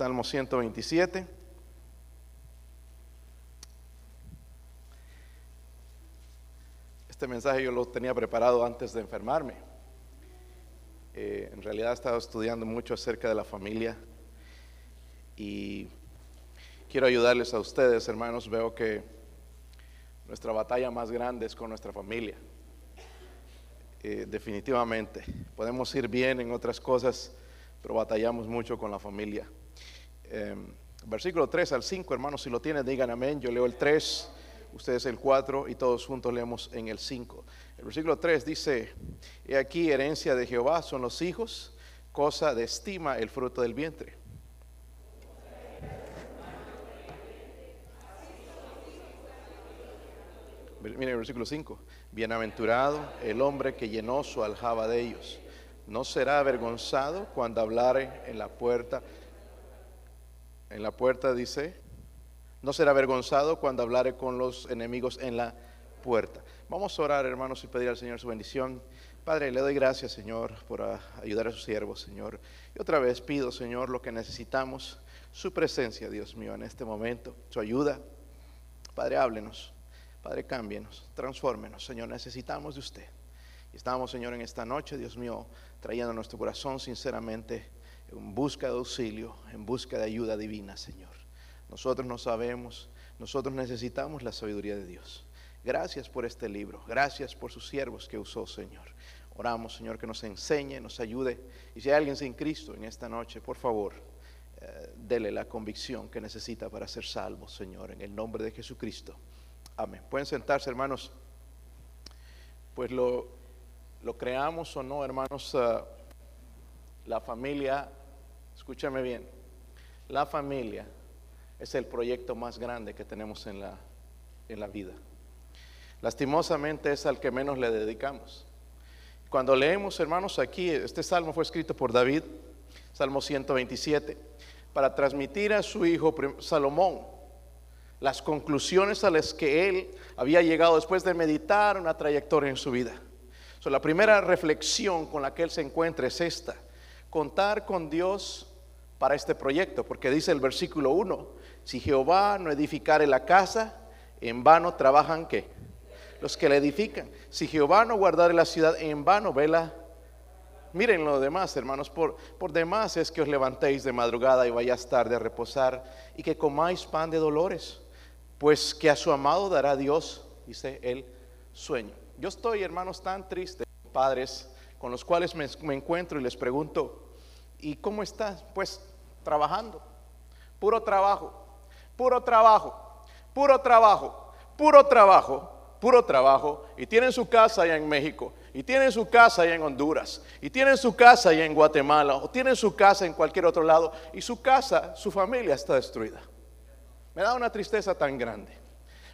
Salmo 127. Este mensaje yo lo tenía preparado antes de enfermarme. Eh, en realidad he estado estudiando mucho acerca de la familia y quiero ayudarles a ustedes, hermanos. Veo que nuestra batalla más grande es con nuestra familia. Eh, definitivamente. Podemos ir bien en otras cosas, pero batallamos mucho con la familia. Em, versículo 3 al 5, hermanos, si lo tienen, digan amén. Yo leo el 3, ustedes el 4 y todos juntos leemos en el 5. El versículo 3 dice, he aquí herencia de Jehová son los hijos, cosa de estima el fruto del vientre. Miren el versículo 5. Bienaventurado el hombre que llenó su aljaba de ellos. No será avergonzado cuando hablare en la puerta. En la puerta dice, no será avergonzado cuando hablare con los enemigos en la puerta. Vamos a orar, hermanos, y pedir al Señor su bendición. Padre, le doy gracias, Señor, por ayudar a sus siervos, Señor. Y otra vez pido, Señor, lo que necesitamos, su presencia, Dios mío, en este momento, su ayuda. Padre, háblenos. Padre, cámbienos, transfórmenos, Señor, necesitamos de usted. Estamos, Señor, en esta noche, Dios mío, trayendo nuestro corazón sinceramente en busca de auxilio, en busca de ayuda divina, Señor. Nosotros no sabemos, nosotros necesitamos la sabiduría de Dios. Gracias por este libro, gracias por sus siervos que usó, Señor. Oramos, Señor, que nos enseñe, nos ayude. Y si hay alguien sin Cristo en esta noche, por favor, eh, dele la convicción que necesita para ser salvo, Señor, en el nombre de Jesucristo. Amén. Pueden sentarse, hermanos. Pues lo, lo creamos o no, hermanos, ah, la familia, escúchame bien, la familia es el proyecto más grande que tenemos en la, en la vida. Lastimosamente es al que menos le dedicamos. Cuando leemos, hermanos, aquí, este salmo fue escrito por David, Salmo 127, para transmitir a su hijo Salomón las conclusiones a las que él había llegado después de meditar una trayectoria en su vida. La primera reflexión con la que él se encuentra es esta, contar con Dios para este proyecto, porque dice el versículo 1, si Jehová no edificare la casa, en vano trabajan qué? Los que la edifican. Si Jehová no guardare la ciudad, en vano vela. Miren lo demás, hermanos, por, por demás es que os levantéis de madrugada y vayáis tarde a reposar y que comáis pan de dolores pues que a su amado dará Dios, dice el sueño. Yo estoy, hermanos, tan triste, padres, con los cuales me, encuentro y les pregunto, ¿y cómo estás? Pues trabajando, puro trabajo, puro trabajo, puro trabajo, puro trabajo, puro trabajo, y tienen su casa allá en México, y tienen su casa allá en Honduras, y tienen su casa allá en Guatemala, o tienen su casa en cualquier otro lado, y su casa, su familia está destruida. Me da una tristeza tan grande.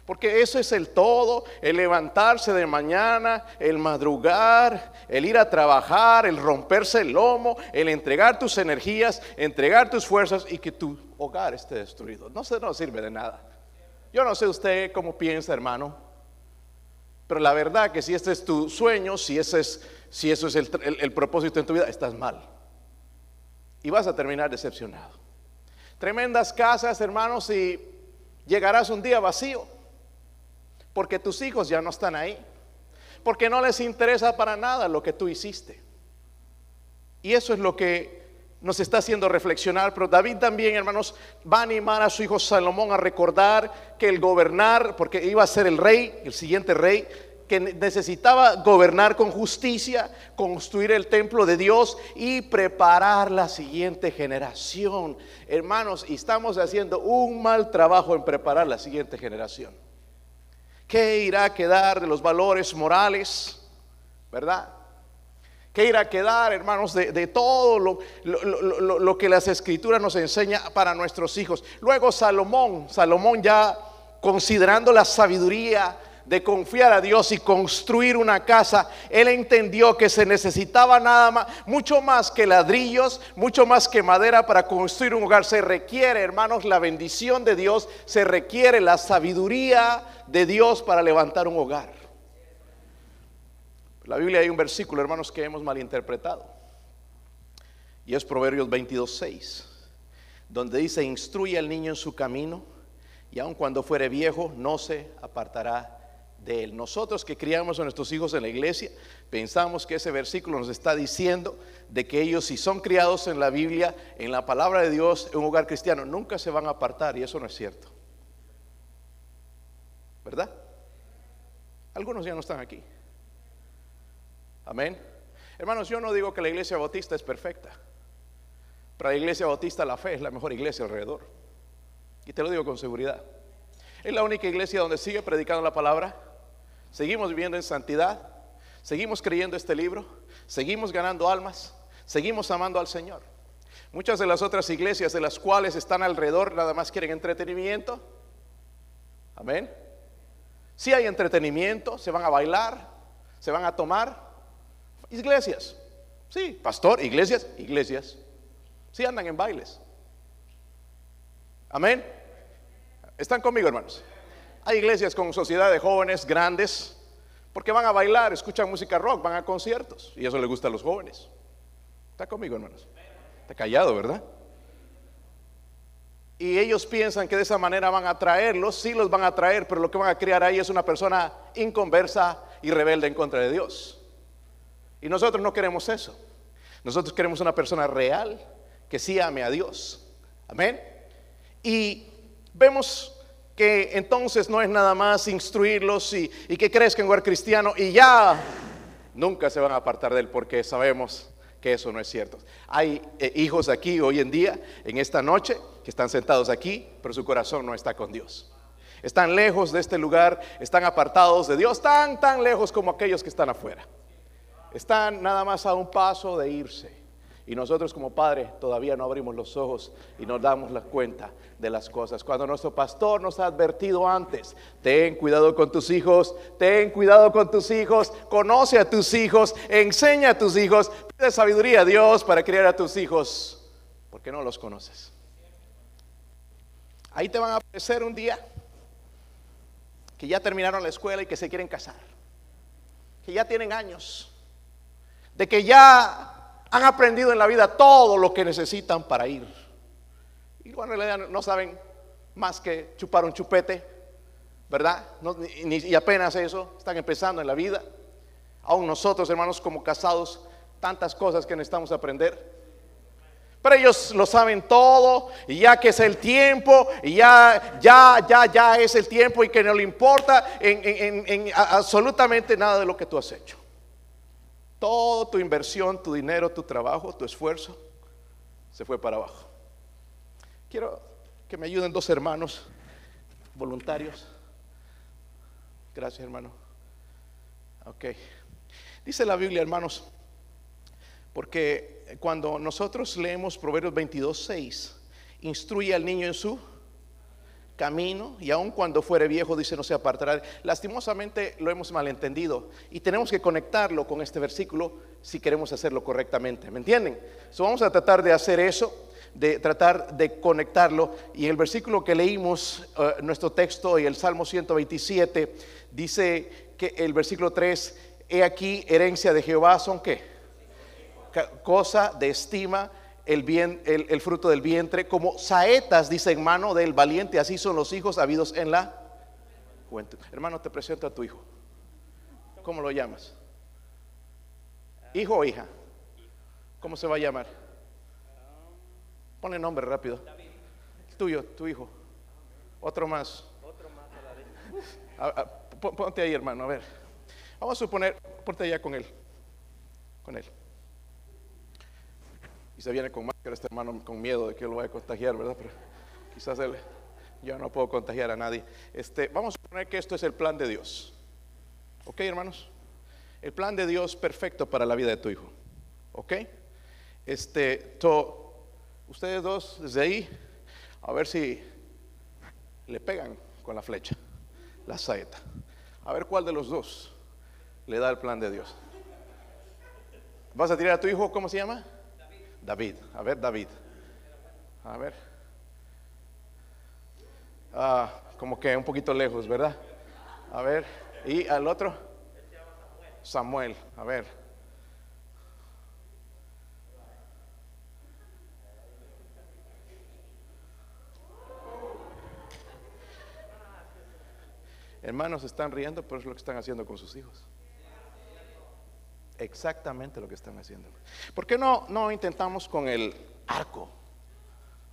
Porque eso es el todo, el levantarse de mañana, el madrugar, el ir a trabajar, el romperse el lomo, el entregar tus energías, entregar tus fuerzas y que tu hogar esté destruido. No, se, no sirve de nada. Yo no sé usted cómo piensa, hermano, pero la verdad que si este es tu sueño, si, ese es, si eso es el, el propósito en tu vida, estás mal. Y vas a terminar decepcionado. Tremendas casas, hermanos, y llegarás un día vacío. Porque tus hijos ya no están ahí. Porque no les interesa para nada lo que tú hiciste. Y eso es lo que nos está haciendo reflexionar. Pero David también, hermanos, va a animar a su hijo Salomón a recordar que el gobernar, porque iba a ser el rey, el siguiente rey, que necesitaba gobernar con justicia, construir el templo de Dios y preparar la siguiente generación. Hermanos, y estamos haciendo un mal trabajo en preparar la siguiente generación. ¿Qué irá a quedar de los valores morales? ¿Verdad? ¿Qué irá a quedar, hermanos, de, todo lo, lo que las escrituras nos enseña para nuestros hijos? Luego Salomón, Salomón ya considerando la sabiduría, de confiar a Dios y construir una casa, él entendió que se necesitaba nada más, mucho más que ladrillos, mucho más que madera para construir un hogar. Se requiere, hermanos, la bendición de Dios, se requiere la sabiduría de Dios para levantar un hogar. La Biblia hay un versículo, hermanos, que hemos malinterpretado. Y es Proverbios 22.6 donde dice, instruye al niño en su camino y aun cuando fuere viejo no se apartará de él. Nosotros que criamos a nuestros hijos en la iglesia, pensamos que ese versículo nos está diciendo de que ellos si son criados en la Biblia, en la palabra de Dios, en un hogar cristiano, nunca se van a apartar y eso no es cierto. ¿Verdad? Algunos ya no están aquí. Amén. Hermanos, yo no digo que la iglesia bautista es perfecta. Para la iglesia bautista la fe es la mejor iglesia alrededor. Y te lo digo con seguridad. Es la única iglesia donde sigue predicando la palabra. Seguimos viviendo en santidad. Seguimos creyendo este libro. Seguimos ganando almas. Seguimos amando al Señor. Muchas de las otras iglesias de las cuales están alrededor nada más quieren entretenimiento. Amén. Si hay entretenimiento, se van a bailar, se van a tomar. Iglesias. Sí, pastor, iglesias, iglesias. Si andan en bailes. Amén. ¿Están conmigo, hermanos? Hay iglesias con sociedad de jóvenes grandes porque van a bailar, escuchan música rock, van a conciertos y eso le gusta a los jóvenes. ¿Está conmigo, hermanos? Está callado, ¿verdad? Y ellos piensan que de esa manera van a atraerlos, sí los van a atraer, pero lo que van a crear ahí es una persona inconversa y rebelde en contra de Dios. Y nosotros no queremos eso. Nosotros queremos una persona real, que sí ame a Dios. Amén. Y vemos que entonces no es nada más instruirlos y, que crezcan en lugar cristiano y ya nunca se van a apartar de él porque sabemos que eso no es cierto. Hay eh, hijos aquí hoy en día, en esta noche, que están sentados aquí, pero su corazón no está con Dios. Están lejos de este lugar, están apartados de Dios, tan, tan lejos como aquellos que están afuera. Están nada más a un paso de irse. Y nosotros como padres todavía no abrimos los ojos y nos damos la cuenta de las cosas. Cuando nuestro pastor nos ha advertido antes, ten cuidado con tus hijos, ten cuidado con tus hijos, conoce a tus hijos, enseña a tus hijos, pide sabiduría a Dios para criar a tus hijos, porque no los conoces. Ahí te van a aparecer un día que ya terminaron la escuela y que se quieren casar, que ya tienen años, de que ya han aprendido en la vida todo lo que necesitan para ir. Y bueno, en realidad no saben más que chupar un chupete, ¿verdad? y apenas eso, están empezando en la vida. Aún nosotros, hermanos, como casados, tantas cosas que necesitamos aprender. Pero ellos lo saben todo y ya que es el tiempo y ya, ya, ya, ya es el tiempo y que no le importa en absolutamente nada de lo que tú has hecho. Todo tu inversión, tu dinero, tu trabajo, tu esfuerzo se fue para abajo. Quiero que me ayuden dos hermanos voluntarios. Gracias, hermano. Ok. Dice la Biblia, hermanos, porque cuando nosotros leemos Proverbios 22, 6, instruye al niño en su camino y aun cuando fuere viejo dice no se apartará. Lastimosamente lo hemos malentendido y tenemos que conectarlo con este versículo si queremos hacerlo correctamente. ¿Me entienden? vamos a tratar de hacer eso, de tratar de conectarlo y el versículo que leímos, eh, nuestro texto y el Salmo 127 dice que el versículo 3, he aquí herencia de Jehová son qué? Cosa de estima el, bien, el, fruto del vientre, como saetas, dice en mano del valiente, así son los hijos habidos en la juventud. Hermano, te presento a tu hijo. ¿Cómo lo llamas? ¿Hijo o hija? ¿Cómo se va a llamar? Pone nombre rápido. tuyo, tu hijo. Otro más. Ponte ahí, hermano, a ver. Vamos a suponer, ponte allá con él. Con él y se viene con máscara este hermano con miedo de que lo vaya a contagiar, ¿verdad? Pero quizás él, yo no puedo contagiar a nadie. Este, vamos a suponer que esto es el plan de Dios. ¿Ok, hermanos? El plan de Dios perfecto para la vida de tu hijo. ¿Ok? Este, to, ustedes dos, desde ahí, a ver si le pegan con la flecha, la saeta. A ver cuál de los dos le da el plan de Dios. ¿Vas a tirar a tu hijo, cómo se llama? David. A ver, David. A ver. Ah, como que un poquito lejos, ¿verdad? A ver. ¿Y al otro? Samuel. A ver. Hermanos, están riendo, pero es lo que están haciendo con sus hijos. Exactamente lo que están haciendo. ¿Por qué no, no intentamos con el arco?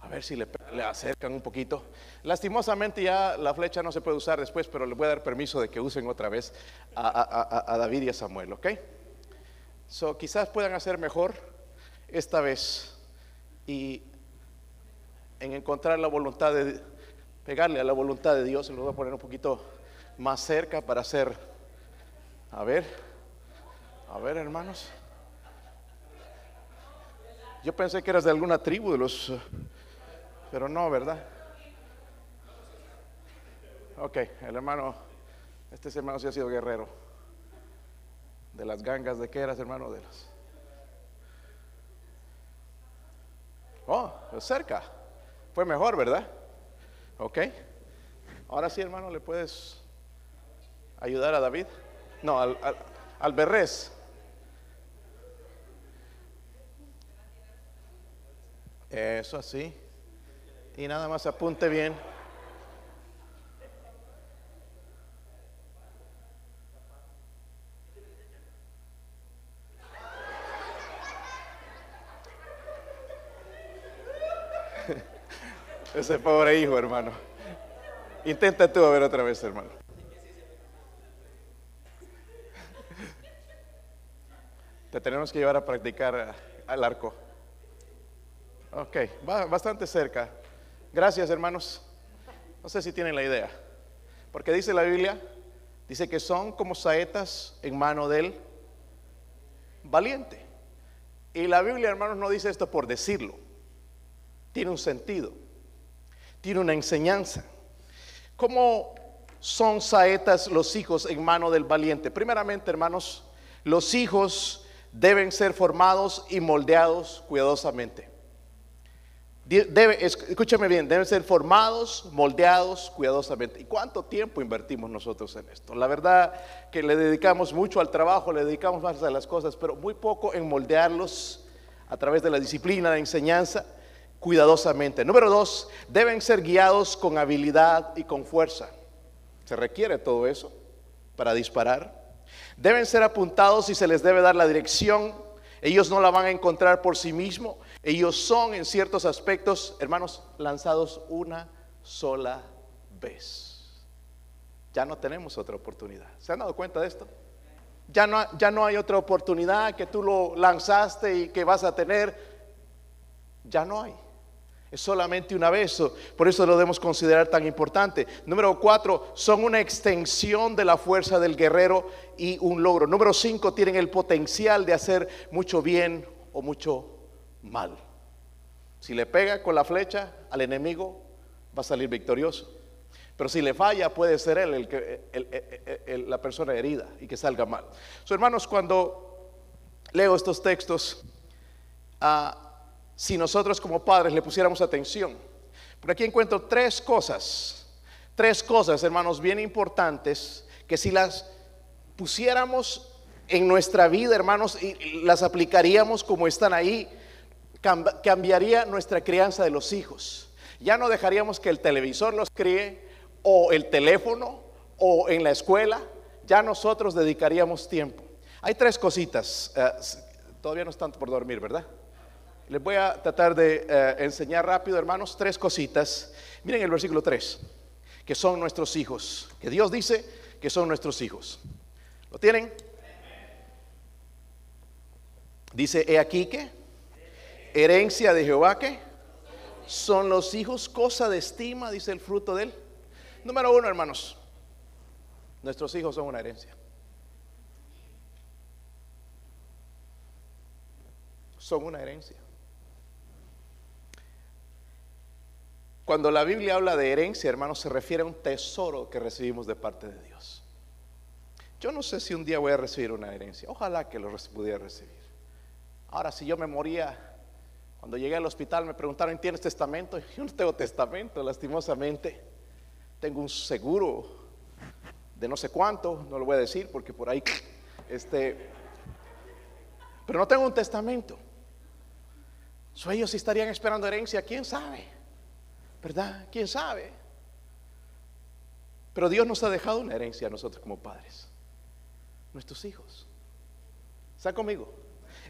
A ver si le, acercan un poquito. Lastimosamente ya la flecha no se puede usar después, pero le voy a dar permiso de que usen otra vez a, David y a Samuel, ¿ok? So, quizás puedan hacer mejor esta vez y en encontrar la voluntad de pegarle a la voluntad de Dios, se lo voy a poner un poquito más cerca para hacer, a ver, a ver hermanos. Yo pensé que eras de alguna tribu de los pero no, ¿verdad? Ok, el hermano, este hermano sí ha sido guerrero. De las gangas de qué eras, hermano, de las. Oh, cerca. Fue mejor, ¿verdad? Ok. Ahora sí, hermano, le puedes ayudar a David. No, al, al, al Berrés. Eso así y nada más apunte bien. Ese pobre hijo, hermano. Intenta tú a ver otra vez, hermano. Te tenemos que llevar a practicar al arco. Ok, va bastante cerca. Gracias, hermanos. No sé si tienen la idea. Porque dice la Biblia, dice que son como saetas en mano del valiente. Y la Biblia, hermanos, no dice esto por decirlo. Tiene un sentido. Tiene una enseñanza. ¿Cómo son saetas los hijos en mano del valiente? Primeramente, hermanos, los hijos deben ser formados y moldeados cuidadosamente. Debe, escúchame bien, deben ser formados, moldeados cuidadosamente. ¿Y cuánto tiempo invertimos nosotros en esto? La verdad que le dedicamos mucho al trabajo, le dedicamos más a las cosas, pero muy poco en moldearlos a través de la disciplina, la enseñanza, cuidadosamente. Número dos, deben ser guiados con habilidad y con fuerza. Se requiere todo eso para disparar. Deben ser apuntados y se les debe dar la dirección. Ellos no la van a encontrar por sí mismos ellos son en ciertos aspectos, hermanos, lanzados una sola vez. Ya no tenemos otra oportunidad. ¿Se han dado cuenta de esto? Ya no, ya no hay otra oportunidad que tú lo lanzaste y que vas a tener. Ya no hay. Es solamente una vez. Por eso lo debemos considerar tan importante. Número cuatro, son una extensión de la fuerza del guerrero y un logro. Número cinco, tienen el potencial de hacer mucho bien o mucho mal. Si le pega con la flecha al enemigo, va a salir victorioso. Pero si le falla, puede ser él el que, la persona herida y que salga mal. So, hermanos, cuando leo estos textos, ah, si nosotros como padres le pusiéramos atención, por aquí encuentro tres cosas, tres cosas, hermanos, bien importantes, que si las pusiéramos en nuestra vida, hermanos, y las aplicaríamos como están ahí, cambiaría nuestra crianza de los hijos. Ya no dejaríamos que el televisor los críe o el teléfono o en la escuela. Ya nosotros dedicaríamos tiempo. Hay tres cositas. Eh, todavía no están por dormir, ¿verdad? Les voy a tratar de eh, enseñar rápido, hermanos, tres cositas. Miren el versículo 3, que son nuestros hijos, que Dios dice que son nuestros hijos. ¿Lo tienen? Dice, he aquí que herencia de Jehová que son los hijos cosa de estima, dice el fruto de él. Número uno, hermanos, nuestros hijos son una herencia. Son una herencia. Cuando la Biblia habla de herencia, hermanos, se refiere a un tesoro que recibimos de parte de Dios. Yo no sé si un día voy a recibir una herencia. Ojalá que lo pudiera recibir. Ahora, si yo me moría cuando llegué al hospital me preguntaron, ¿tienes testamento? Yo no tengo testamento, lastimosamente. Tengo un seguro de no sé cuánto, no lo voy a decir porque por ahí, este, pero no tengo un testamento. So, ellos estarían esperando herencia, quién sabe, ¿verdad? ¿Quién sabe? Pero Dios nos ha dejado una herencia a nosotros como padres, nuestros hijos. ¿Está conmigo?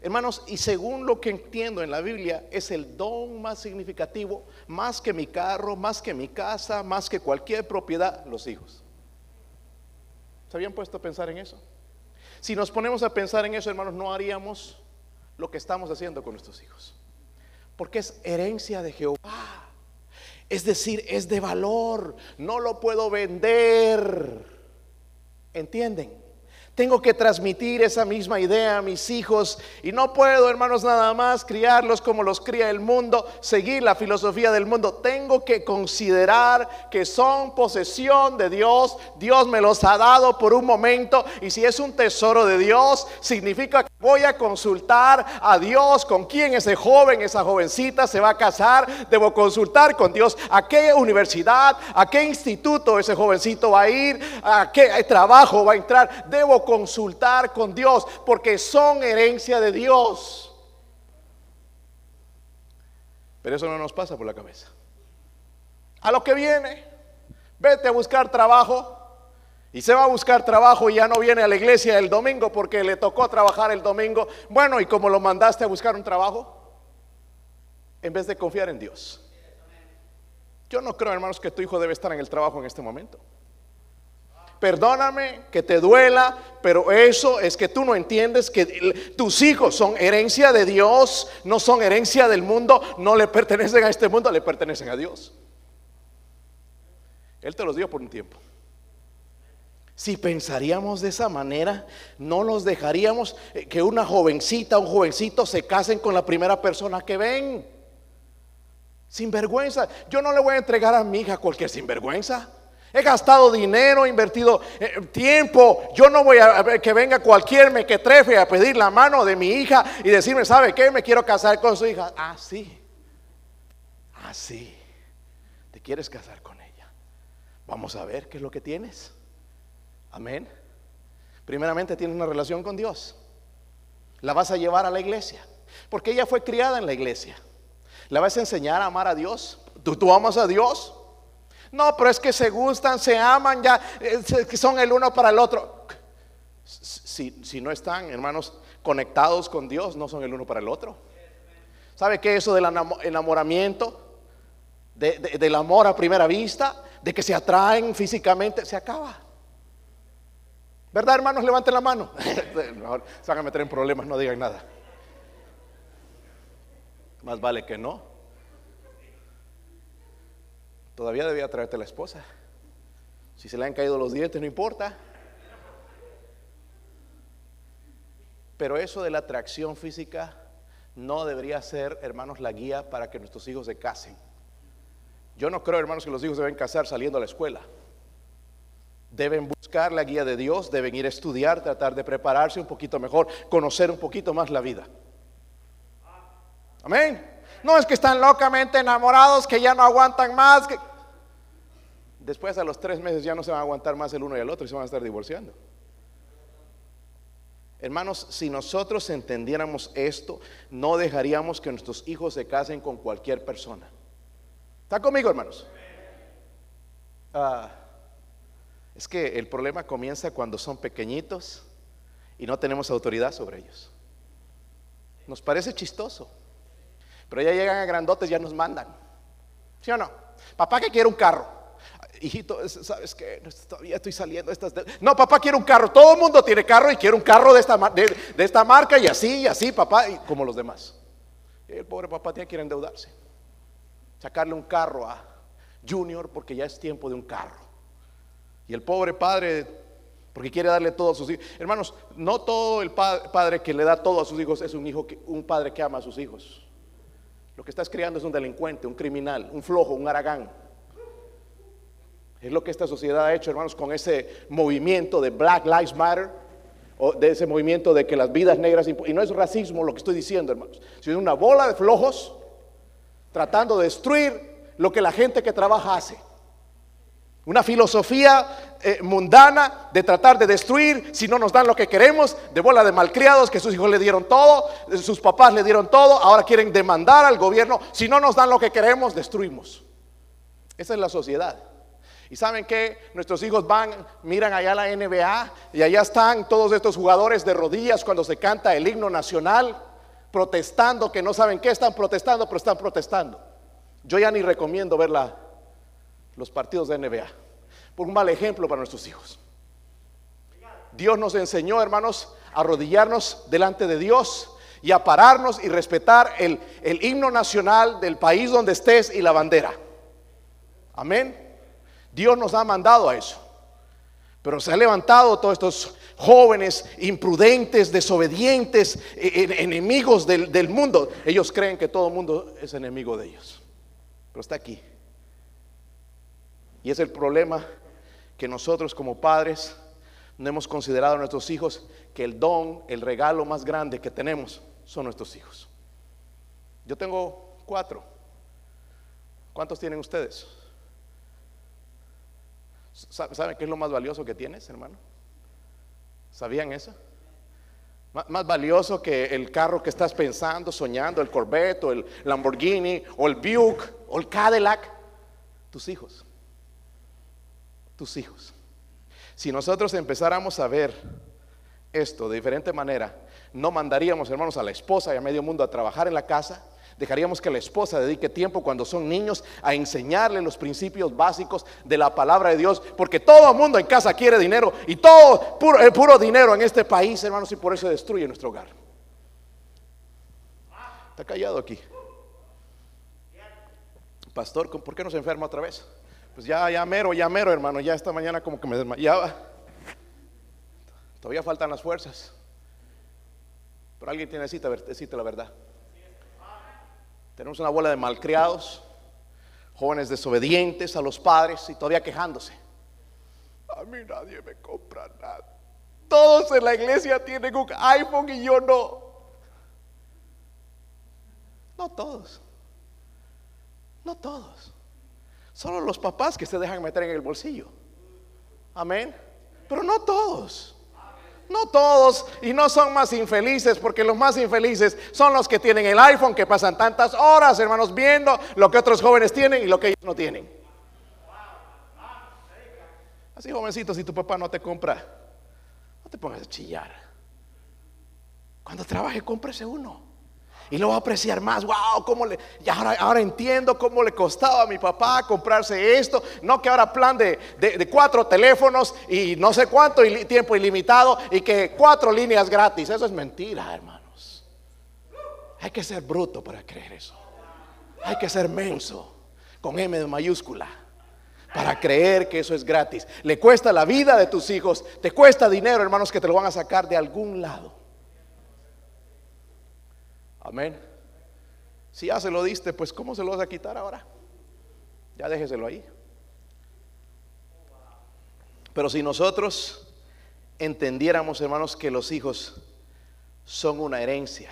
Hermanos, y según lo que entiendo en la Biblia, es el don más significativo, más que mi carro, más que mi casa, más que cualquier propiedad, los hijos. ¿Se habían puesto a pensar en eso? Si nos ponemos a pensar en eso, hermanos, no haríamos lo que estamos haciendo con nuestros hijos. Porque es herencia de Jehová. Es decir, es de valor. No lo puedo vender. ¿Entienden? Tengo que transmitir esa misma idea a mis hijos y no puedo, hermanos, nada más criarlos como los cría el mundo, seguir la filosofía del mundo. Tengo que considerar que son posesión de Dios. Dios me los ha dado por un momento y si es un tesoro de Dios, significa que voy a consultar a Dios con quién ese joven, esa jovencita se va a casar. Debo consultar con Dios a qué universidad, a qué instituto ese jovencito va a ir, a qué trabajo va a entrar. Debo consultar con Dios porque son herencia de Dios. Pero eso no nos pasa por la cabeza. A lo que viene, vete a buscar trabajo y se va a buscar trabajo y ya no viene a la iglesia el domingo porque le tocó trabajar el domingo. Bueno, y como lo mandaste a buscar un trabajo, en vez de confiar en Dios. Yo no creo, hermanos, que tu hijo debe estar en el trabajo en este momento perdóname que te duela, pero eso es que tú no entiendes que tus hijos son herencia de Dios, no son herencia del mundo, no le pertenecen a este mundo, le pertenecen a Dios. Él te los dio por un tiempo. Si pensaríamos de esa manera, no nos dejaríamos eh, que una jovencita, un jovencito se casen con la primera persona que ven. Sin vergüenza. Yo no le voy a entregar a mi hija cualquier sinvergüenza. He gastado dinero, he invertido eh, tiempo. Yo no voy a que venga cualquier me que trefe a pedir la mano de mi hija y decirme, ¿sabe qué? Me quiero casar con su hija. Ah, sí. Ah. ¿Te quieres casar con ella? Vamos a ver qué es lo que tienes. Amén. Primeramente tienes una relación con Dios. La vas a llevar a la iglesia. Porque ella fue criada en la iglesia. La vas a enseñar a amar a Dios. ¿Tú, tú amas a Dios? No, pero es que se gustan, se aman, ya que son el uno para el otro. Si, si, no están, hermanos, conectados con Dios, no son el uno para el otro. ¿Sabe qué? Eso del enamoramiento, del amor a primera vista, de que se atraen físicamente, se acaba. ¿Verdad, hermanos? Levanten la mano. se van a meter en problemas, no digan nada. Más vale que no. Todavía debía traerte la esposa. Si se le han caído los dientes, no importa. Pero eso de la atracción física no debería ser, hermanos, la guía para que nuestros hijos se casen. Yo no creo, hermanos, que los hijos deben casar saliendo a la escuela. Deben buscar la guía de Dios, deben ir a estudiar, tratar de prepararse un poquito mejor, conocer un poquito más la vida. Amén. No es que están locamente enamorados, que ya no aguantan más. Después a los tres meses ya no se van a aguantar más el uno y el otro y se van a estar divorciando. Hermanos, si nosotros entendiéramos esto, no dejaríamos que nuestros hijos se casen con cualquier persona. ¿Está conmigo, hermanos? Ah, es que el problema comienza cuando son pequeñitos y no tenemos autoridad sobre ellos. Nos parece chistoso. Pero ya llegan a grandotes, ya nos mandan. ¿Sí o no? Papá que quiere un carro. Hijito, ¿sabes qué? Todavía estoy saliendo. Estas No, papá quiere un carro. Todo el mundo tiene carro y quiere un carro de esta, de, esta marca y así, y así, papá, y como los demás. el pobre papá tiene que endeudarse. Sacarle un carro a Junior porque ya es tiempo de un carro. Y el pobre padre, porque quiere darle todo a sus hijos. Hermanos, no todo el padre que le da todo a sus hijos es un, hijo un padre que ama a sus hijos. Lo que estás criando es un delincuente, un criminal, un flojo, un aragán. Es lo que esta sociedad ha hecho, hermanos, con ese movimiento de Black Lives Matter, o de ese movimiento de que las vidas negras, y no es racismo lo que estoy diciendo, hermanos, sino una bola de flojos tratando de destruir lo que la gente que trabaja hace. Una filosofía eh, mundana de tratar de destruir si no nos dan lo que queremos, de bola de malcriados que sus hijos le dieron todo, sus papás le dieron todo, ahora quieren demandar al gobierno, si no nos dan lo que queremos, destruimos. Esa es la sociedad. Y saben que nuestros hijos van, miran allá la NBA y allá están todos estos jugadores de rodillas cuando se canta el himno nacional, protestando, que no saben qué están protestando, pero están protestando. Yo ya ni recomiendo ver los partidos de NBA, por un mal ejemplo para nuestros hijos. Dios nos enseñó, hermanos, a arrodillarnos delante de Dios y a pararnos y respetar el, el himno nacional del país donde estés y la bandera. Amén. Dios nos ha mandado a eso. Pero se han levantado todos estos jóvenes imprudentes, desobedientes, e, e, enemigos del, del, mundo. Ellos creen que todo el mundo es enemigo de ellos. Pero está aquí. Y es el problema que nosotros como padres no hemos considerado a nuestros hijos que el don, el regalo más grande que tenemos son nuestros hijos. Yo tengo cuatro. ¿Cuántos tienen ustedes? ¿Saben qué es lo más valioso que tienes, hermano? ¿Sabían eso? más valioso que el carro que estás pensando, soñando, el Corvette o el Lamborghini o el Buick o el Cadillac. Tus hijos. Tus hijos. Si nosotros empezáramos a ver esto de diferente manera, no mandaríamos, hermanos, a la esposa y a medio mundo a trabajar en la casa, Dejaríamos que la esposa dedique tiempo cuando son niños a enseñarle los principios básicos de la palabra de Dios, porque todo el mundo en casa quiere dinero y todo puro, eh, puro dinero en este país, hermanos, y por eso destruye nuestro hogar. Está callado aquí. Pastor, ¿por qué no se enferma otra vez? Pues ya, ya mero, ya mero, hermano, ya esta mañana como que me desmayaba. Todavía faltan las fuerzas. Pero alguien tiene cita, decirte la verdad. Tenemos una bola de malcriados, jóvenes desobedientes a los padres y todavía quejándose. A mí nadie me compra nada. Todos en la iglesia tienen un iPhone y yo no. No todos. No todos. Solo los papás que se dejan meter en el bolsillo. Amén. Pero no todos. No todos y no son más infelices porque los más infelices son los que tienen el iPhone que pasan tantas horas, hermanos, viendo lo que otros jóvenes tienen y lo que ellos no tienen. Así jovencito, si tu papá no te compra, no te pongas a chillar. Cuando trabaje, cómprese uno y lo va a apreciar más. Wow, cómo le, y ahora, ahora entiendo cómo le costaba a mi papá comprarse esto. No que ahora plan de, de, cuatro teléfonos y no sé cuánto tiempo ilimitado y que cuatro líneas gratis. Eso es mentira, hermanos. Hay que ser bruto para creer eso. Hay que ser menso con M de mayúscula para creer que eso es gratis. Le cuesta la vida de tus hijos, te cuesta dinero, hermanos, que te lo van a sacar de algún lado. Amén. Si ya se lo diste, pues ¿cómo se lo vas a quitar ahora? Ya déjeselo ahí. Pero si nosotros entendiéramos, hermanos, que los hijos son una herencia,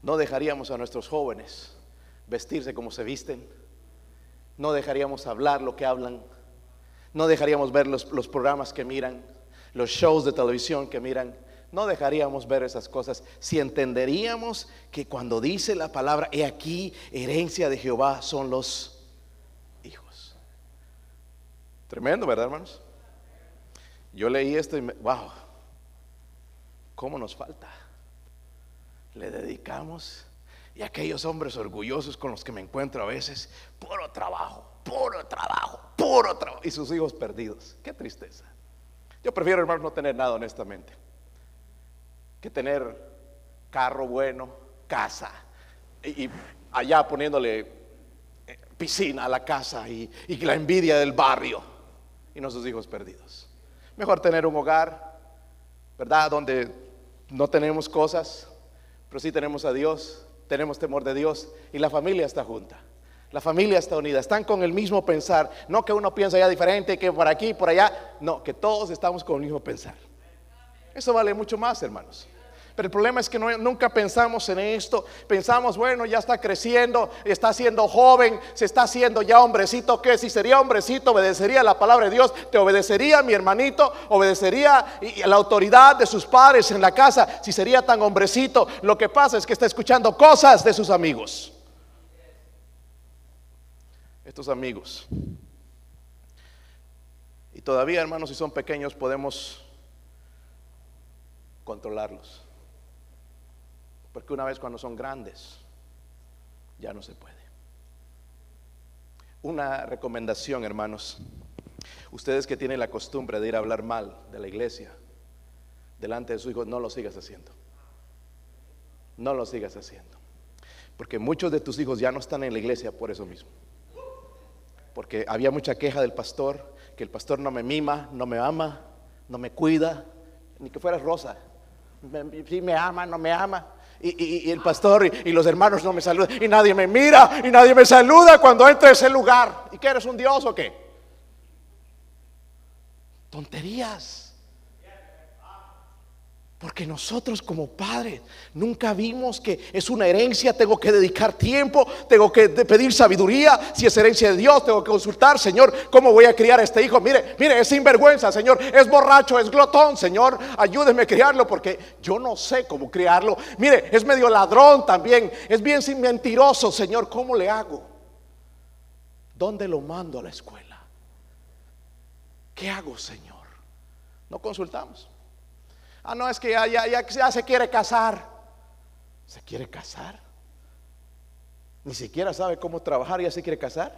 no dejaríamos a nuestros jóvenes vestirse como se visten, no dejaríamos hablar lo que hablan, no dejaríamos ver los, los programas que miran, los shows de televisión que miran, no dejaríamos ver esas cosas si entenderíamos que cuando dice la palabra, he aquí, herencia de Jehová son los hijos. Tremendo, ¿verdad, hermanos? Yo leí esto y me, wow, ¿cómo nos falta? Le dedicamos y aquellos hombres orgullosos con los que me encuentro a veces, puro trabajo, puro trabajo, puro trabajo, y sus hijos perdidos. Qué tristeza. Yo prefiero, hermanos, no tener nada honestamente que tener carro bueno, casa, y, allá poniéndole eh, piscina a la casa y, y la envidia del barrio y nuestros hijos perdidos. Mejor tener un hogar, ¿verdad? Donde no tenemos cosas, pero sí tenemos a Dios, tenemos temor de Dios y la familia está junta. La familia está unida, están con el mismo pensar, no que uno piensa ya diferente, que por aquí, por allá, no, que todos estamos con el mismo pensar. Eso vale mucho más, hermanos. Pero el problema es que nunca pensamos en esto. Pensamos, bueno, ya está creciendo, está siendo joven, se está haciendo ya hombrecito. ¿Qué? Si sería hombrecito, obedecería la palabra de Dios, te obedecería mi hermanito, obedecería la autoridad de sus padres en la casa. Si sería tan hombrecito, lo que pasa es que está escuchando cosas de sus amigos. Estos amigos todavía, hermanos, si son pequeños, podemos controlarlos. Porque una vez cuando son grandes, ya no se puede. Una recomendación, hermanos. Ustedes que tienen la costumbre de ir a hablar mal de la iglesia delante de su hijo, no lo sigas haciendo. No lo sigas haciendo. Porque muchos de tus hijos ya no están en la iglesia por eso mismo. Porque había mucha queja del pastor, que el pastor no me mima, no me ama, no me cuida, ni que fuera rosa. Si me ama, no me ama. Y, el pastor y, y, los hermanos no me saludan. Y nadie me mira y nadie me saluda cuando entro a ese lugar. ¿Y qué eres un Dios o qué? Tonterías. Porque nosotros como padres nunca vimos que es una herencia, tengo que dedicar tiempo, tengo que pedir sabiduría, si es herencia de Dios, tengo que consultar, Señor, ¿cómo voy a criar a este hijo? Mire, mire, es sinvergüenza, Señor, es borracho, es glotón, Señor, ayúdeme a criarlo porque yo no sé cómo criarlo. Mire, es medio ladrón también, es bien sin mentiroso, Señor, ¿cómo le hago? ¿Dónde lo mando a la escuela? ¿Qué hago, Señor? No consultamos. Ah, no, es que ya, ya, ya, se quiere casar. ¿Se quiere casar? Ni siquiera sabe cómo trabajar ya se quiere casar.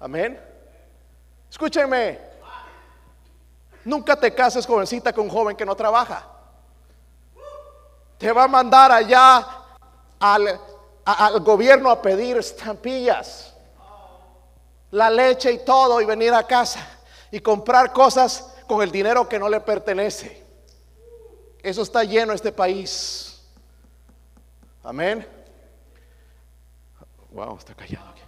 Amén. Escúchenme. Nunca te cases jovencita con un joven que no trabaja. Te va a mandar allá al, al gobierno a pedir estampillas, la leche y todo y venir a casa y comprar cosas con el dinero que no le pertenece. Eso está lleno este país. Amén. Wow, está callado aquí.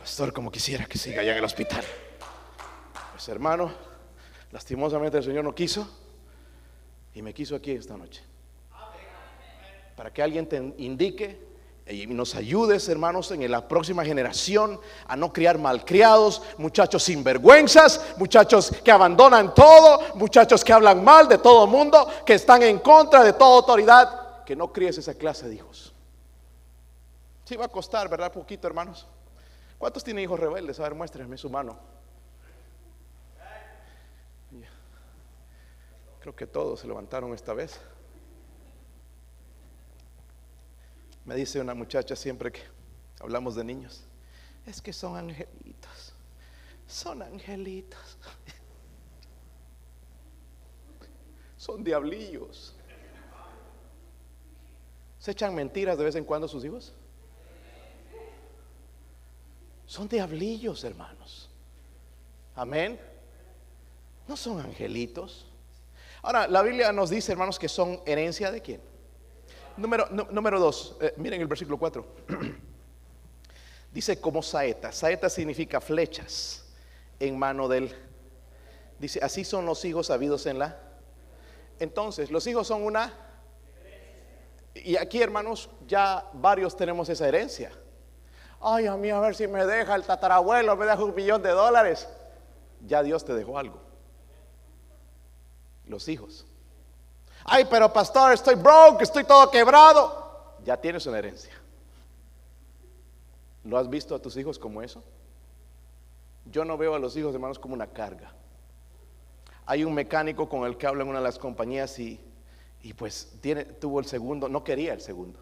Pastor, como quisiera que siga allá en el hospital. Pues hermano, lastimosamente el Señor no quiso y me quiso aquí esta noche. Para que alguien te indique y nos ayudes, hermanos, en la próxima generación a no criar malcriados, muchachos sinvergüenzas, muchachos que abandonan todo, muchachos que hablan mal de todo mundo, que están en contra de toda autoridad. Que no críes esa clase de hijos. Sí va a costar, ¿verdad? Poquito, hermanos. ¿Cuántos tienen hijos rebeldes? A ver, muéstrenme su mano. Creo que todos se levantaron esta vez. Me dice una muchacha siempre que hablamos de niños, es que son angelitos, son angelitos, son diablillos. ¿Se echan mentiras de vez en cuando sus hijos? Son diablillos, hermanos. Amén. No son angelitos. Ahora, la Biblia nos dice, hermanos, que son herencia de quién? Número, número dos, eh, miren el versículo 4. Dice como saeta. Saeta significa flechas en mano del. Dice, así son los hijos habidos en la. Entonces, los hijos son una. Y aquí, hermanos, ya varios tenemos esa herencia. Ay, a mí, a ver si me deja el tatarabuelo, me deja un millón de dólares. Ya Dios te dejó algo. Los hijos. Ay, pero pastor, estoy broke, estoy todo quebrado. Ya tienes una herencia. ¿Lo has visto a tus hijos como eso? Yo no veo a los hijos hermanos como una carga. Hay un mecánico con el que hablo en una de las compañías y, y pues tiene, tuvo el segundo, no quería el segundo.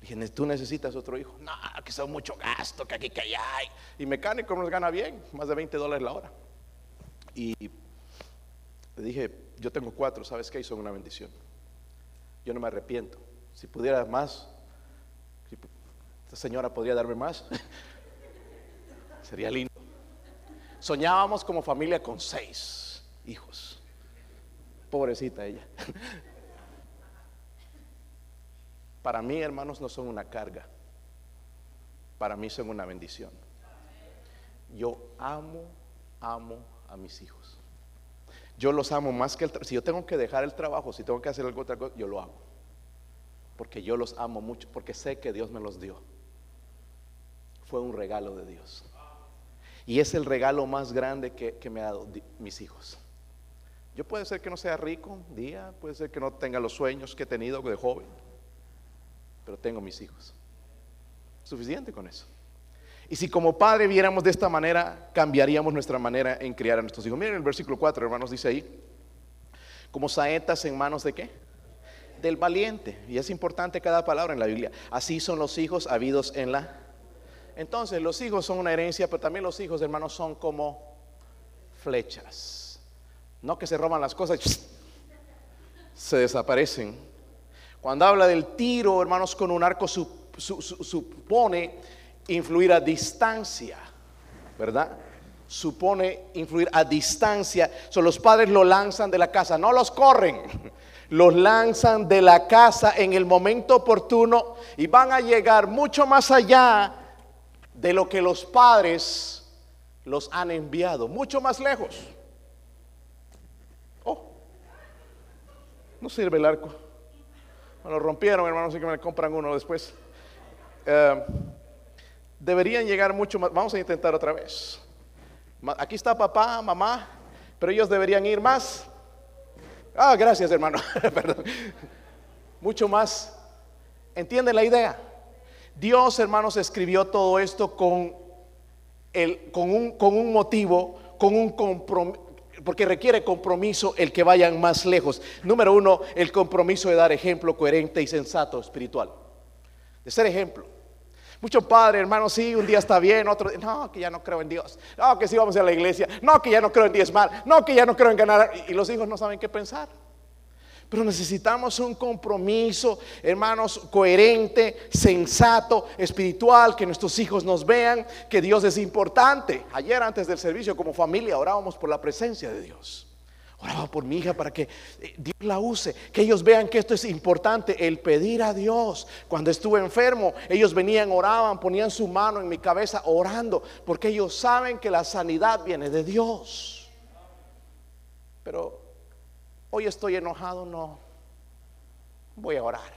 Dije, tú necesitas otro hijo. No, que son mucho gasto, que aquí, que allá. Y mecánico nos gana bien, más de 20 dólares la hora. Y le dije, yo tengo cuatro, ¿sabes qué? son una bendición. Yo no me arrepiento. Si pudiera más, esta señora podría darme más, sería lindo. Soñábamos como familia con seis hijos. Pobrecita ella. Para mí, hermanos, no son una carga. Para mí son una bendición. Yo amo, amo a mis hijos. Yo los amo más que el Si yo tengo que dejar el trabajo, si tengo que hacer algo otra cosa, yo lo hago. Porque yo los amo mucho, porque sé que Dios me los dio. Fue un regalo de Dios. Y es el regalo más grande que, que me ha dado mis hijos. Yo puede ser que no sea rico día, puede ser que no tenga los sueños que he tenido de joven, pero tengo mis hijos. Suficiente con eso. Y si como padre viéramos de esta manera, cambiaríamos nuestra manera en criar a nuestros hijos. Miren el versículo 4, hermanos, dice ahí, como saetas en manos de qué? Del valiente. Y es importante cada palabra en la Biblia. Así son los hijos habidos en la... Entonces, los hijos son una herencia, pero también los hijos, hermanos, son como flechas. No que se roban las cosas, se desaparecen. Cuando habla del tiro, hermanos, con un arco supone influir a distancia, ¿verdad? Supone influir a distancia. son los padres lo lanzan de la casa, no los corren, los lanzan de la casa en el momento oportuno y van a llegar mucho más allá de lo que los padres los han enviado, mucho más lejos. Oh, no sirve el arco. Me lo rompieron, hermanos, así que me compran uno después. Eh, deberían llegar mucho más. Vamos a intentar otra vez. Aquí está papá, mamá, pero ellos deberían ir más. Ah, gracias, hermano. Perdón. Mucho más. ¿Entienden la idea? Dios, hermanos, escribió todo esto con, el, con, un, con un motivo, con un compromiso, porque requiere compromiso el que vayan más lejos. Número uno, el compromiso de dar ejemplo coherente y sensato espiritual. De ser ejemplo. Muchos padres, hermanos, sí, un día está bien, otro día, no, que ya no creo en Dios. No, que sí vamos a la iglesia. No, que ya no creo en diezmar. No, que ya no creo en ganar. Y los hijos no saben qué pensar. Pero necesitamos un compromiso, hermanos, coherente, sensato, espiritual, que nuestros hijos nos vean que Dios es importante. Ayer antes del servicio como familia orábamos por la presencia de Dios. Oraba por mi hija para que eh, Dios la use, que ellos vean que esto es importante, el pedir a Dios. Cuando estuve enfermo, ellos venían, oraban, ponían su mano en mi cabeza orando, porque ellos saben que la sanidad viene de Dios. Pero hoy estoy enojado, no. Voy a orar.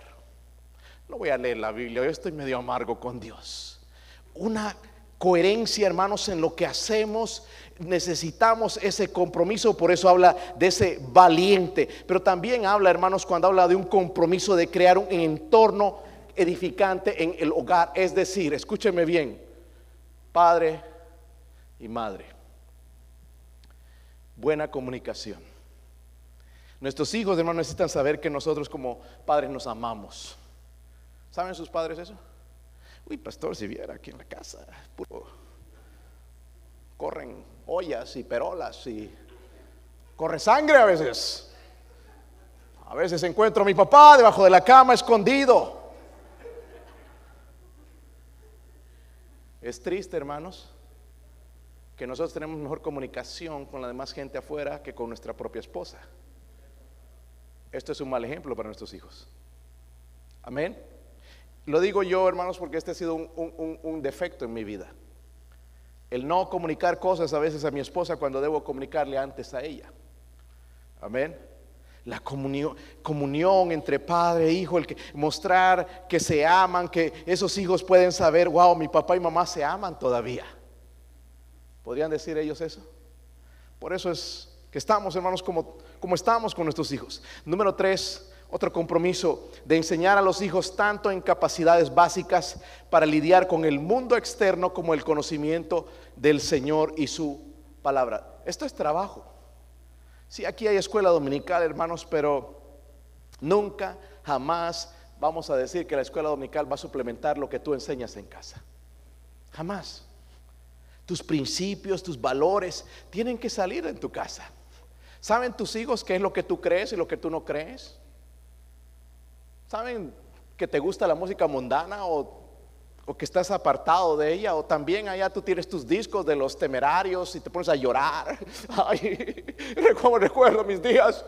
No voy a leer la Biblia, hoy estoy medio amargo con Dios. Una coherencia, hermanos, en lo que hacemos. Necesitamos ese compromiso, por eso habla de ese valiente. Pero también habla, hermanos, cuando habla de un compromiso de crear un entorno edificante en el hogar. Es decir, escúcheme bien, padre y madre. Buena comunicación. Nuestros hijos, hermanos, necesitan saber que nosotros como padres nos amamos. ¿Saben sus padres eso? Uy, pastor, si viera aquí en la casa, corren ollas y perolas y corre sangre a veces. A veces encuentro a mi papá debajo de la cama escondido. Es triste, hermanos, que nosotros tenemos mejor comunicación con la demás gente afuera que con nuestra propia esposa. Esto es un mal ejemplo para nuestros hijos. Amén. Lo digo yo, hermanos, porque este ha sido un, defecto en mi vida. El no comunicar cosas a veces a mi esposa cuando debo comunicarle antes a ella. Amén. La comunión, comunión entre padre e hijo, el que mostrar que se aman, que esos hijos pueden saber, wow, mi papá y mamá se aman todavía. ¿Podrían decir ellos eso? Por eso es que estamos, hermanos, como, como estamos con nuestros hijos. Número tres, otro compromiso de enseñar a los hijos tanto en capacidades básicas para lidiar con el mundo externo como el conocimiento del Señor y su palabra. Esto es trabajo. Sí, aquí hay escuela dominical, hermanos, pero nunca, jamás vamos a decir que la escuela dominical va a suplementar lo que tú enseñas en casa. Jamás. Tus principios, tus valores tienen que salir en tu casa. ¿Saben tus hijos qué es lo que tú crees y lo que tú no crees? ¿Saben que te gusta la música mundana o, que estás apartado de ella? O también allá tú tienes tus discos de los temerarios y te pones a llorar. Ay, como recuerdo mis días.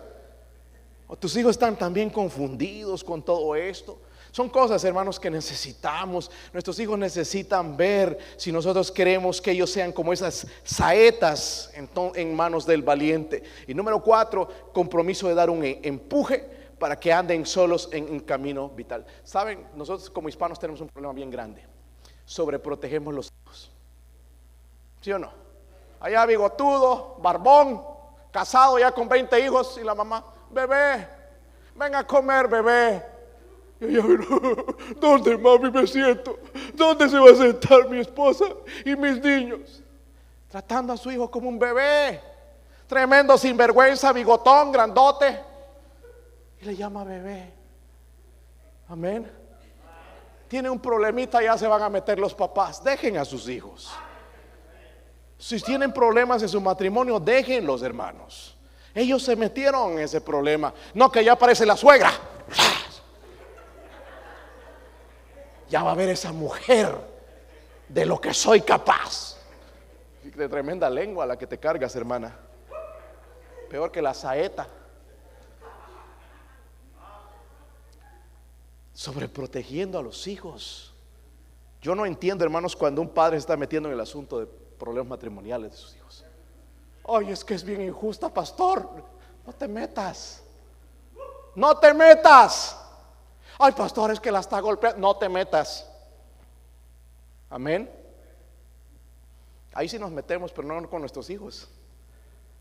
O tus hijos están también confundidos con todo esto. Son cosas, hermanos, que necesitamos. Nuestros hijos necesitan ver si nosotros queremos que ellos sean como esas saetas en, manos del valiente. Y número cuatro, compromiso de dar un e, empuje para que anden solos en un camino vital. Saben, nosotros como hispanos tenemos un problema bien grande. Sobreprotegemos los hijos. ¿Sí o no? Allá bigotudo, barbón, casado ya con 20 hijos y la mamá, bebé, ven a comer, bebé. Y ella, ¿dónde mami me siento? ¿Dónde se va a sentar mi esposa y mis niños? Tratando a su hijo como un bebé. Tremendo sinvergüenza, bigotón, grandote. Y le llama bebé. Amén. Tiene un problemita, ya se van a meter los papás. Dejen a sus hijos. Si tienen problemas en su matrimonio, déjenlos, hermanos. Ellos se metieron en ese problema. No que ya aparece la suegra. Ya va a ver esa mujer de lo que soy capaz. De tremenda lengua la que te cargas, hermana. Peor que la saeta. Sobreprotegiendo a los hijos. Yo no entiendo, hermanos, cuando un padre se está metiendo en el asunto de problemas matrimoniales de sus hijos. Ay, es que es bien injusta, pastor. No te metas. No te metas. Ay, pastor, es que la está golpeando. No te metas. Amén. Ahí sí nos metemos, pero no con nuestros hijos.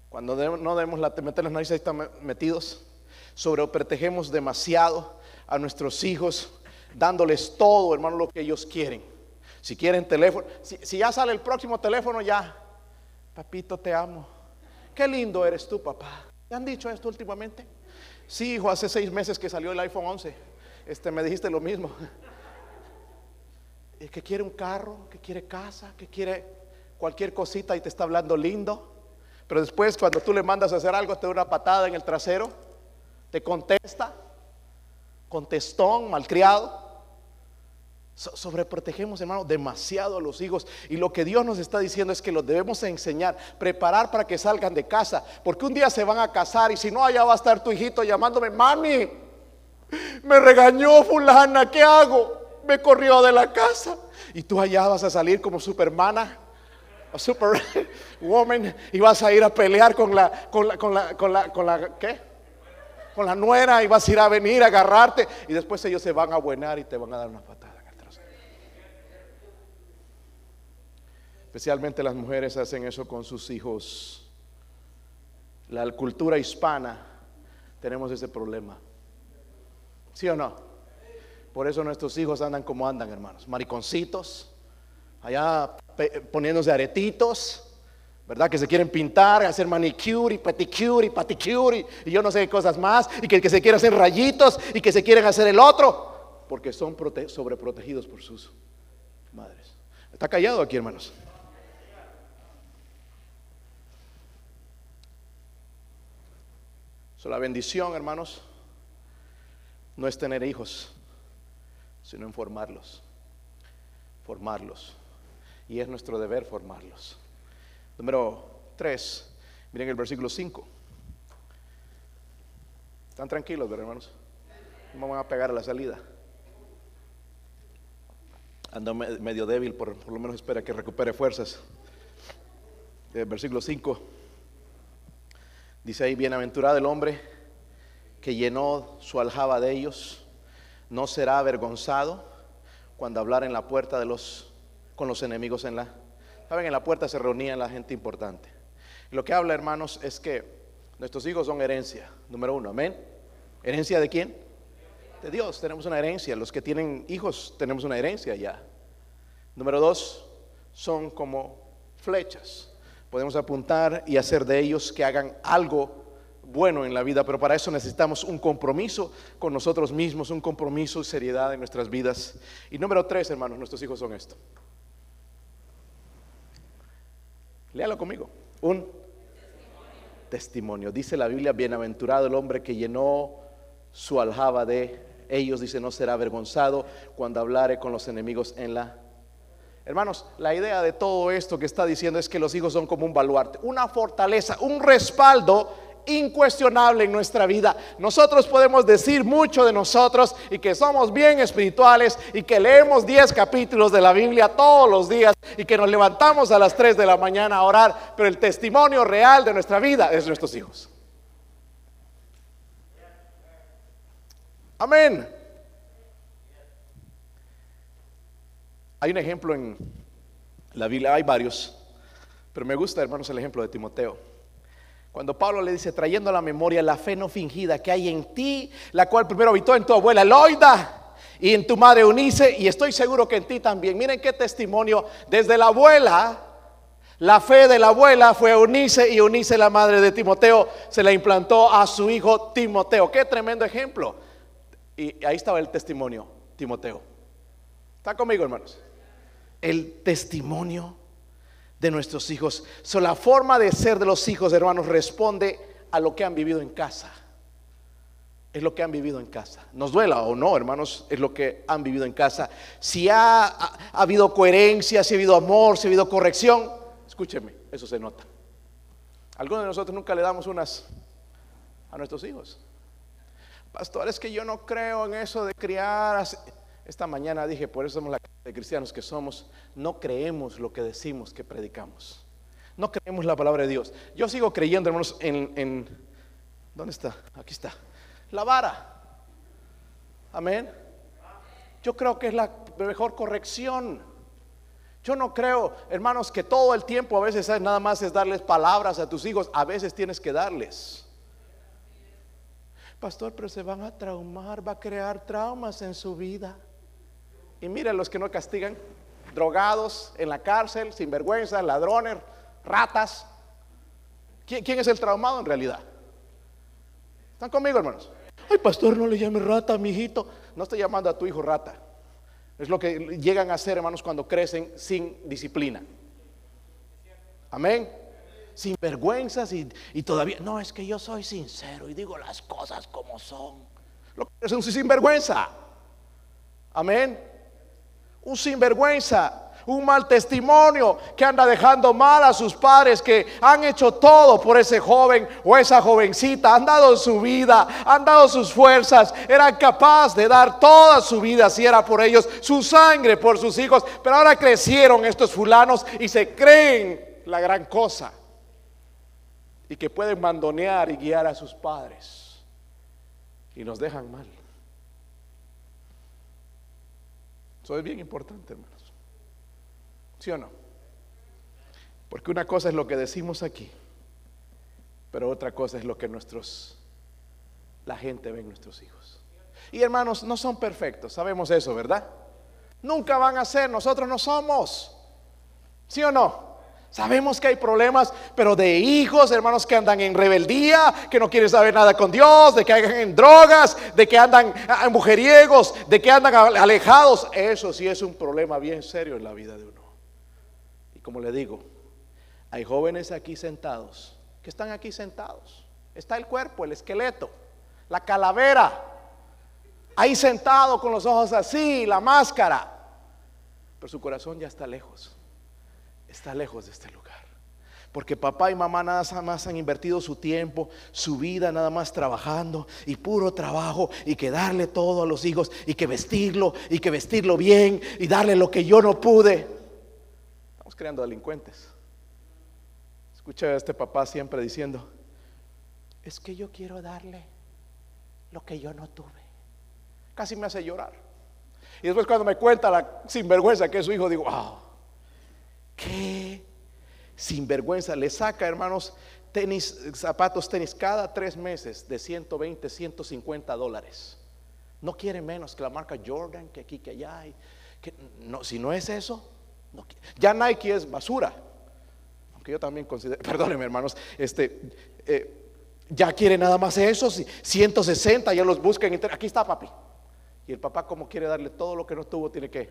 Cuando no debemos la, meter las narices, ahí están metidos. Sobreprotegemos demasiado a nuestros hijos, dándoles todo, hermano, lo que ellos quieren. Si quieren teléfono, si, ya sale el próximo teléfono, ya, papito, te amo. Qué lindo eres tú, papá. ¿Te han dicho esto últimamente? Sí, hijo, hace seis meses que salió el iPhone 11. Este, me dijiste lo mismo. Que quiere un carro, que quiere casa, que quiere cualquier cosita y te está hablando lindo. Pero después cuando tú le mandas a hacer algo, te da una patada en el trasero, te contesta, contestón, malcriado sobreprotegemos, hermano, demasiado a los hijos. Y lo que Dios nos está diciendo es que los debemos enseñar, preparar para que salgan de casa. Porque un día se van a casar y si no, allá va a estar tu hijito llamándome, mami, me regañó fulana, ¿qué hago? Me corrió de la casa. Y tú allá vas a salir como supermana superwoman y vas a ir a pelear con la, con la, con la, con la, con la, ¿qué? Con la nuera y vas a ir a venir a agarrarte y después ellos se van a buenar y te van a dar una patada. Especialmente las mujeres hacen eso con sus hijos. La cultura hispana tenemos ese problema. ¿Sí o no? Por eso nuestros hijos andan como andan, hermanos. Mariconcitos, allá poniéndose aretitos, ¿verdad? Que se quieren pintar, hacer manicure y pedicure y paticure y, yo no sé qué cosas más. Y que, que se quieren hacer rayitos y que se quieren hacer el otro. Porque son sobreprotegidos por sus madres. Está callado aquí, hermanos. la bendición, hermanos, no es tener hijos, sino en formarlos. Formarlos. Y es nuestro deber formarlos. Número 3, miren el versículo 5. ¿Están tranquilos, hermanos? No van a pegar a la salida. Ando medio débil, por, por lo menos espera que recupere fuerzas. El versículo 5. Dice ahí, bienaventurado el hombre que llenó su aljaba de ellos, no será avergonzado cuando hablar en la puerta de los, con los enemigos en la... Saben, en la puerta se reunía la gente importante. lo que habla, hermanos, es que nuestros hijos son herencia, número uno, amén. ¿Herencia de quién? De Dios, tenemos una herencia. Los que tienen hijos tenemos una herencia ya. Número dos, son como flechas podemos apuntar y hacer de ellos que hagan algo bueno en la vida, pero para eso necesitamos un compromiso con nosotros mismos, un compromiso y seriedad en nuestras vidas. Y número tres, hermanos, nuestros hijos son esto. Léalo conmigo. Un testimonio. Dice la Biblia, bienaventurado el hombre que llenó su aljaba de ellos, dice, no será avergonzado cuando hablare con los enemigos en la Hermanos, la idea de todo esto que está diciendo es que los hijos son como un baluarte, una fortaleza, un respaldo incuestionable en nuestra vida. Nosotros podemos decir mucho de nosotros y que somos bien espirituales y que leemos 10 capítulos de la Biblia todos los días y que nos levantamos a las 3 de la mañana a orar, pero el testimonio real de nuestra vida es nuestros hijos. Amén. Hay un ejemplo en la Biblia, hay varios, pero me gusta, hermanos, el ejemplo de Timoteo. Cuando Pablo le dice, trayendo a la memoria la fe no fingida que hay en ti, la cual primero habitó en tu abuela Loida y en tu madre Unice, y estoy seguro que en ti también. Miren qué testimonio. Desde la abuela, la fe de la abuela fue Unice y Unice, la madre de Timoteo, se la implantó a su hijo Timoteo. Qué tremendo ejemplo. Y ahí estaba el testimonio, Timoteo. ¿Está conmigo, hermanos? El testimonio de nuestros hijos. So, la forma de ser de los hijos, hermanos, responde a lo que han vivido en casa es lo que han vivido en casa. Nos duela o no, hermanos, es lo que han vivido en casa. Si ha, habido coherencia, si ha habido amor, si ha habido corrección, escúcheme, eso se nota. Algunos de nosotros nunca le damos unas a nuestros hijos. Pastor, es que yo no creo en eso de criar. Esta mañana dije, por eso somos la de cristianos que somos, no creemos lo que decimos que predicamos. No creemos la palabra de Dios. Yo sigo creyendo, hermanos, en, en ¿dónde está? Aquí está la vara. Amén. Yo creo que es la mejor corrección. Yo no creo, hermanos, que todo el tiempo a veces nada más es darles palabras a tus hijos, a veces tienes que darles. Pastor, pero se van a traumar, va a crear traumas en su vida. Y miren los que no castigan, drogados en la cárcel, sinvergüenza, ladrones, ratas. ¿Quién, ¿Quién, es el traumado en realidad? ¿Están conmigo, hermanos? Ay, pastor, no le llame rata a mi hijito. No estoy llamando a tu hijo rata. Es lo que llegan a hacer, hermanos, cuando crecen sin disciplina. Amén. Sin vergüenzas y, todavía. No, es que yo soy sincero y digo las cosas como son. Lo que es un sinvergüenza. Amén. Un sinvergüenza un mal testimonio, que anda dejando mal a sus padres que han hecho todo por ese joven o esa jovencita, han dado su vida, han dado sus fuerzas, eran capaz de dar toda su vida si era por ellos, su sangre por sus hijos, pero ahora crecieron estos fulanos y se creen la gran cosa y que pueden mandonear y guiar a sus padres y nos dejan mal. Eso es bien importante, hermano. ¿Sí o no? Porque una cosa es lo que decimos aquí, pero otra cosa es lo que nuestros la gente ve en nuestros hijos. Y hermanos, no son perfectos, sabemos eso, ¿verdad? Nunca van a ser, nosotros no somos. ¿Sí o no? Sabemos que hay problemas, pero de hijos, hermanos que andan en rebeldía, que no quieren saber nada con Dios, de que andan en drogas, de que andan en mujeriegos, de que andan alejados, eso sí es un problema bien serio en la vida de uno como le digo, hay jóvenes aquí sentados, que están aquí sentados. Está el cuerpo, el esqueleto, la calavera, ahí sentado con los ojos así, la máscara. Pero su corazón ya está lejos, está lejos de este lugar. Porque papá y mamá nada más han invertido su tiempo, su vida nada más trabajando y puro trabajo y que darle todo a los hijos y que vestirlo y que vestirlo bien y darle lo que yo no pude creando delincuentes. Escucha a este papá siempre diciendo, es que yo quiero darle lo que yo no tuve. Casi me hace llorar. Y después cuando me cuenta la sinvergüenza que es su hijo, digo, wow, qué sinvergüenza. Le saca, hermanos, tenis, zapatos tenis cada tres meses de 120, 150 dólares. No quiere menos que la marca Jordan, que aquí, que allá. que, no, si no es eso, ya Nike es basura. Aunque yo también considero, perdónenme hermanos, este, eh, ya quiere nada más eso, 160, ya los buscan. Aquí está papi. Y el papá como quiere darle todo lo que no tuvo, tiene que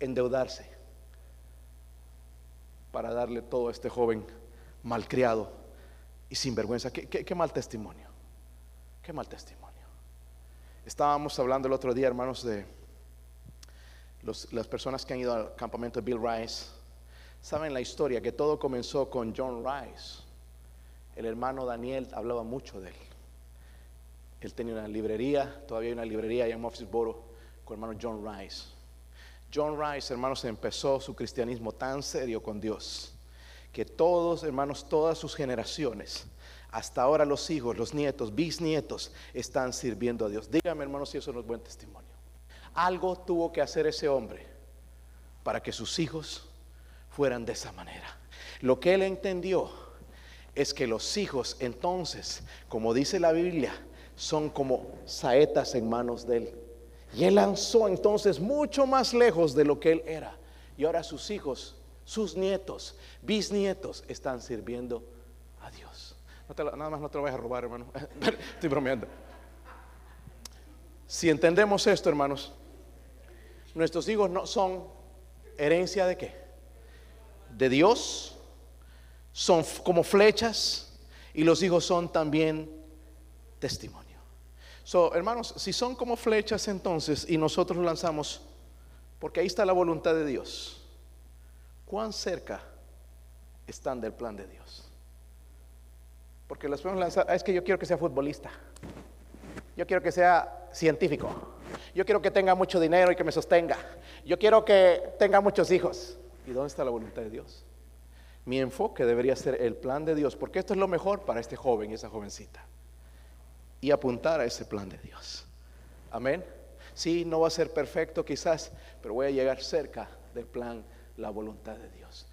endeudarse para darle todo a este joven malcriado y sin vergüenza. qué mal testimonio. Qué mal testimonio. Estábamos hablando el otro día, hermanos, de las personas que han ido al campamento de Bill Rice saben la historia, que todo comenzó con John Rice. El hermano Daniel hablaba mucho de él. Él tenía una librería, todavía hay una librería allá en con el hermano John Rice. John Rice, hermanos, empezó su cristianismo tan serio con Dios que todos, hermanos, todas sus generaciones, hasta ahora los hijos, los nietos, bisnietos, están sirviendo a Dios. Dígame, hermanos, si eso no es buen testimonio. Algo tuvo que hacer ese hombre para que sus hijos fueran de esa manera. Lo que él entendió es que los hijos entonces, como dice la Biblia, son como saetas en manos de él. Y él lanzó entonces mucho más lejos de lo que él era. Y ahora sus hijos, sus nietos, bisnietos están sirviendo a Dios. nada más no te lo vayas a robar, hermano. Estoy bromeando. Si entendemos esto, hermanos, nuestros hijos no son herencia de qué? De Dios. Son como flechas y los hijos son también testimonio. So, hermanos, si son como flechas entonces y nosotros lanzamos, porque ahí está la voluntad de Dios, ¿cuán cerca están del plan de Dios? Porque los podemos lanzar, ah, es que yo quiero que sea futbolista, yo quiero que sea científico, yo quiero que tenga mucho dinero y que me sostenga, yo quiero que tenga muchos hijos. ¿Y dónde está la voluntad de Dios? Mi enfoque debería ser el plan de Dios, porque esto es lo mejor para este joven y esa jovencita y apuntar a ese plan de Dios. Amén. Sí, no va a ser perfecto quizás, pero voy a llegar cerca del plan, la voluntad de Dios.